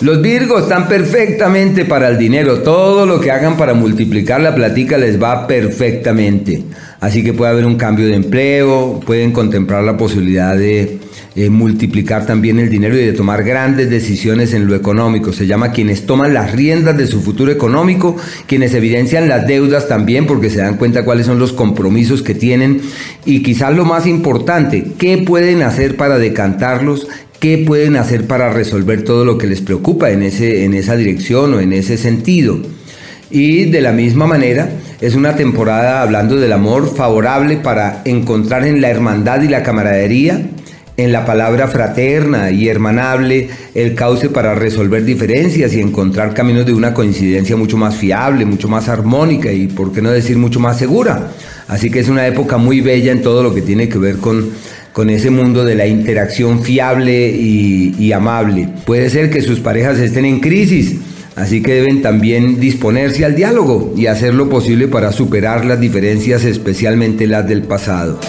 Los Virgos están perfectamente para el dinero. Todo lo que hagan para multiplicar la platica les va perfectamente. Así que puede haber un cambio de empleo, pueden contemplar la posibilidad de eh, multiplicar también el dinero y de tomar grandes decisiones en lo económico. Se llama quienes toman las riendas de su futuro económico, quienes evidencian las deudas también porque se dan cuenta cuáles son los compromisos que tienen y quizás lo más importante, qué pueden hacer para decantarlos, qué pueden hacer para resolver todo lo que les preocupa en, ese, en esa dirección o en ese sentido. Y de la misma manera, es una temporada hablando del amor favorable para encontrar en la hermandad y la camaradería en la palabra fraterna y hermanable el cauce para resolver diferencias y encontrar caminos de una coincidencia mucho más fiable, mucho más armónica y, por qué no decir, mucho más segura. Así que es una época muy bella en todo lo que tiene que ver con, con ese mundo de la interacción fiable y, amable. Puede ser que sus parejas estén en crisis. Así que deben también disponerse al diálogo y hacer lo posible para superar las diferencias, especialmente las del pasado.